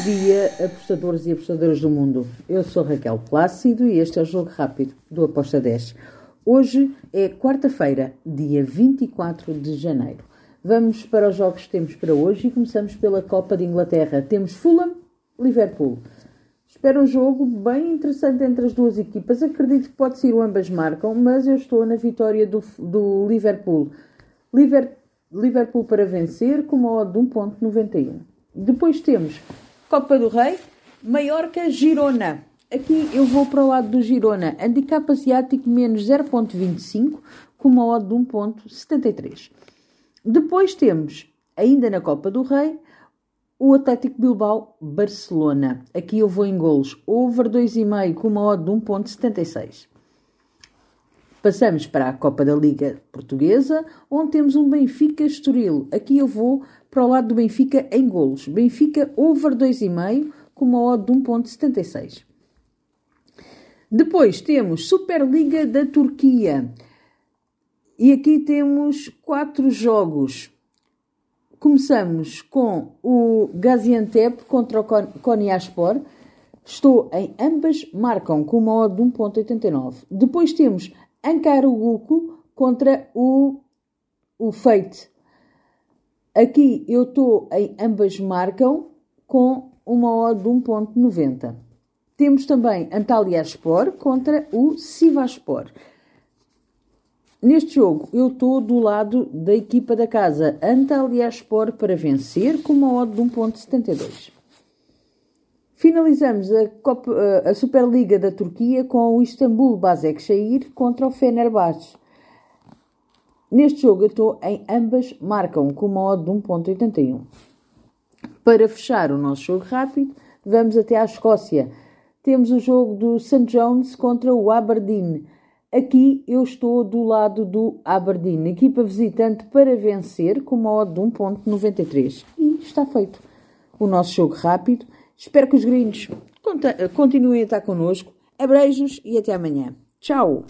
dia, apostadores e apostadoras do mundo. Eu sou Raquel Plácido e este é o Jogo Rápido do Aposta 10. Hoje é quarta-feira, dia 24 de janeiro. Vamos para os jogos que temos para hoje e começamos pela Copa de Inglaterra. Temos Fulham, Liverpool. Espero um jogo bem interessante entre as duas equipas. Acredito que pode ser o ambas marcam, mas eu estou na vitória do, do Liverpool. Liver, Liverpool para vencer com uma odd de 1.91. Depois temos Copa do Rei, Maiorca, Girona. Aqui eu vou para o lado do Girona. Handicap asiático menos 0.25 com uma odd de 1.73. Depois temos, ainda na Copa do Rei, o Atlético Bilbao Barcelona. Aqui eu vou em golos. Over 2,5 com uma odd de 1.76. Passamos para a Copa da Liga Portuguesa, onde temos um Benfica Estoril. Aqui eu vou para o lado do Benfica em golos. Benfica over 2,5 com uma odd de 1.76. Depois temos Superliga da Turquia. E aqui temos quatro jogos. Começamos com o Gaziantep contra o Konyaspor. Estou em ambas, marcam com uma odd de 1.89. Depois temos Ankara contra o, o Fate. Aqui eu estou em ambas marcam com uma odd de 1.90. Temos também Antalyaspor contra o Sivaspor. Neste jogo eu estou do lado da equipa da casa Antalyaspor para vencer com uma odd de 1.72. Finalizamos a, Copa, a Superliga da Turquia com o Istanbul Basaksehir contra o Fenerbahçe. Neste jogo estou em ambas marcam com uma odd de 1.81. Para fechar o nosso jogo rápido, vamos até à Escócia. Temos o jogo do St. John's contra o Aberdeen. Aqui eu estou do lado do Aberdeen, equipa visitante para vencer com uma odd de 1.93. E está feito o nosso jogo rápido. Espero que os gringos continuem a estar connosco. Abreijos e até amanhã. Tchau!